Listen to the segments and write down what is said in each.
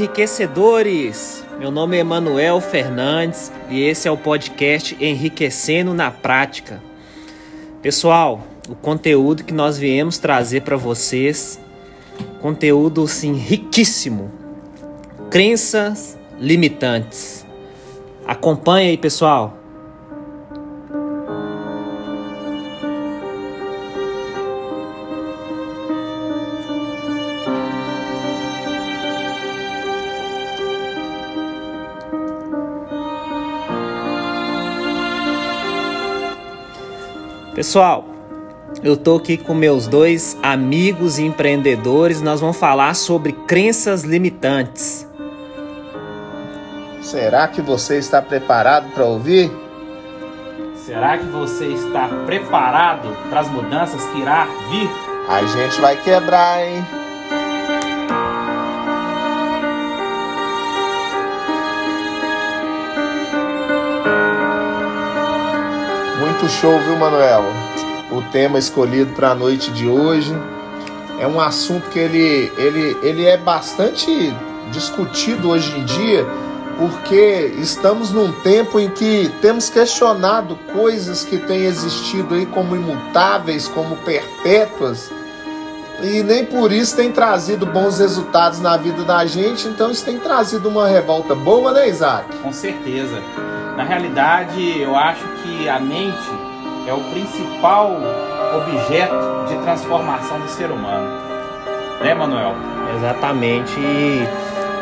enriquecedores! Meu nome é Emanuel Fernandes e esse é o podcast Enriquecendo na Prática. Pessoal, o conteúdo que nós viemos trazer para vocês, conteúdo sim riquíssimo. Crenças limitantes. Acompanhe aí, pessoal. Pessoal, eu tô aqui com meus dois amigos e empreendedores. Nós vamos falar sobre crenças limitantes. Será que você está preparado para ouvir? Será que você está preparado para as mudanças que irá vir? A gente vai quebrar, hein? Muito show, viu, Manuel? O tema escolhido para a noite de hoje é um assunto que ele, ele, ele é bastante discutido hoje em dia, porque estamos num tempo em que temos questionado coisas que têm existido aí como imutáveis, como perpétuas, e nem por isso tem trazido bons resultados na vida da gente, então isso tem trazido uma revolta boa, né, Isaac? Com certeza. Na realidade, eu acho que a mente é o principal objeto de transformação do ser humano. Né, Manuel? Exatamente. E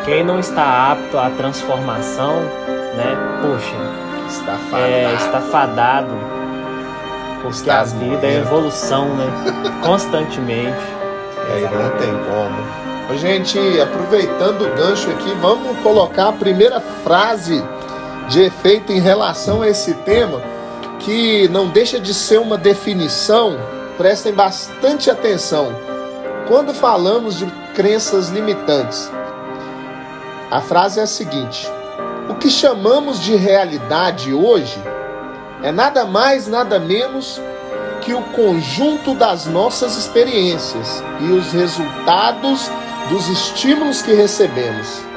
quem não está apto à transformação, né? Poxa, Está fadado. é, está fadado. Porque Está a vida é evolução, né? Constantemente. Aí não tem como. Gente, aproveitando o gancho aqui, vamos colocar a primeira frase de efeito em relação a esse tema, que não deixa de ser uma definição, prestem bastante atenção. Quando falamos de crenças limitantes, a frase é a seguinte: O que chamamos de realidade hoje é nada mais, nada menos que o conjunto das nossas experiências e os resultados dos estímulos que recebemos.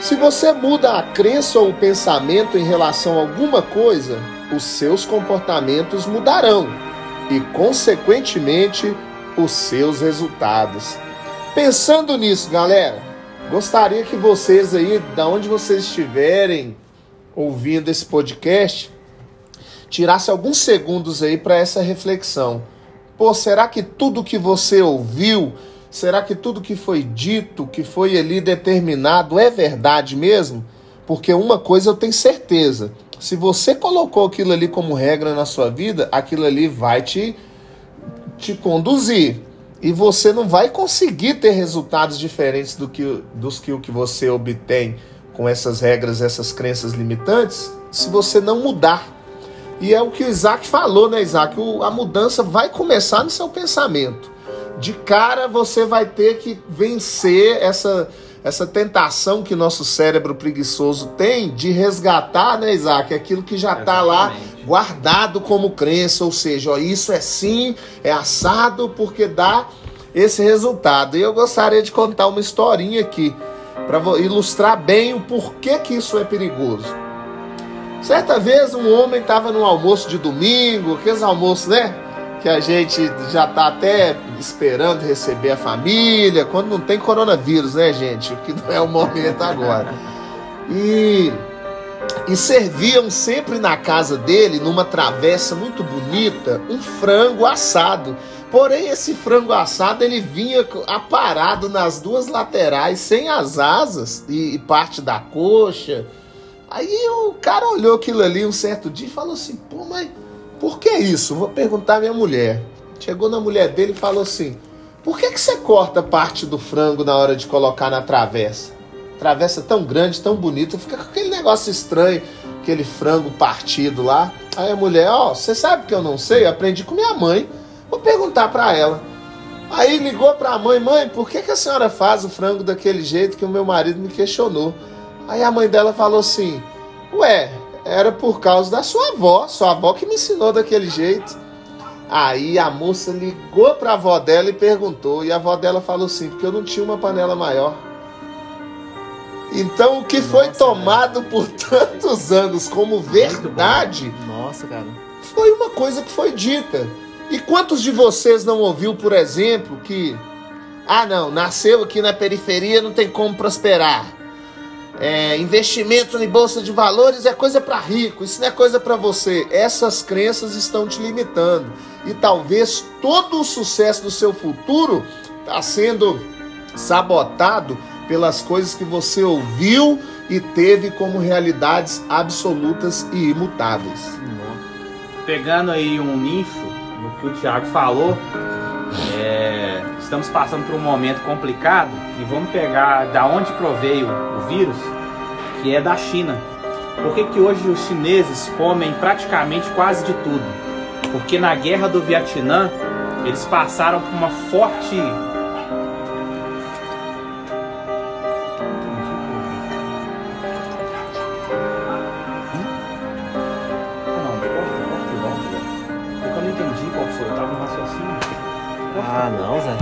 Se você muda a crença ou o pensamento em relação a alguma coisa, os seus comportamentos mudarão e, consequentemente, os seus resultados. Pensando nisso, galera, gostaria que vocês aí, da onde vocês estiverem ouvindo esse podcast, tirasse alguns segundos aí para essa reflexão. Pô, será que tudo que você ouviu, será que tudo que foi dito, que foi ali determinado é verdade mesmo? Porque uma coisa eu tenho certeza, se você colocou aquilo ali como regra na sua vida, aquilo ali vai te te conduzir e você não vai conseguir ter resultados diferentes do que, dos que o que você obtém com essas regras, essas crenças limitantes, se você não mudar. E é o que o Isaac falou, né, Isaac? O- a mudança vai começar no seu pensamento. De cara, você vai ter que vencer essa, essa tentação que nosso cérebro preguiçoso tem de resgatar, né, Isaac? Aquilo que já está lá guardado como crença, ou seja, ó, isso é sim, é assado, porque dá esse resultado. E eu gostaria de contar uma historinha aqui para ilustrar bem o porquê que isso é perigoso. Certa vez um homem estava no almoço de domingo, aqueles almoços, né? Que a gente já tá até esperando receber a família, quando não tem coronavírus, né, gente? O que não é o momento agora. E, e serviam sempre na casa dele, numa travessa muito bonita, um frango assado. Porém, esse frango assado ele vinha aparado nas duas laterais, sem as asas e, e parte da coxa. Aí o cara olhou aquilo ali um certo dia e falou assim: pô, mas por que isso? Vou perguntar à minha mulher. Chegou na mulher dele e falou assim: por que, que você corta parte do frango na hora de colocar na travessa? Travessa tão grande, tão bonita, fica com aquele negócio estranho, aquele frango partido lá. Aí a mulher: ó, você sabe que eu não sei? Eu aprendi com minha mãe. Vou perguntar pra ela. Aí ligou pra mãe: mãe, por que, que a senhora faz o frango daquele jeito que o meu marido me questionou? Aí a mãe dela falou assim: Ué, era por causa da sua avó, sua avó que me ensinou daquele jeito. Aí a moça ligou pra avó dela e perguntou, e a avó dela falou assim: Porque eu não tinha uma panela maior. Então, o que foi Nossa, tomado por tantos anos como verdade Nossa, cara. foi uma coisa que foi dita. E quantos de vocês não ouviu, por exemplo, que ah, não, nasceu aqui na periferia, não tem como prosperar. É, investimento em bolsa de valores é coisa para rico, isso não é coisa para você. Essas crenças estão te limitando e talvez todo o sucesso do seu futuro está sendo sabotado pelas coisas que você ouviu e teve como realidades absolutas e imutáveis. Pegando aí um nicho no que o Thiago falou, estamos passando por um momento complicado e vamos pegar da onde proveio o vírus, que é da China. Por que, que hoje os chineses comem praticamente quase de tudo? Porque na guerra do Vietnã eles passaram por uma forte Não, corta, corta volta, velho. Porque eu não entendi qual foi, eu tava no raciocínio. Ah, não, Zé.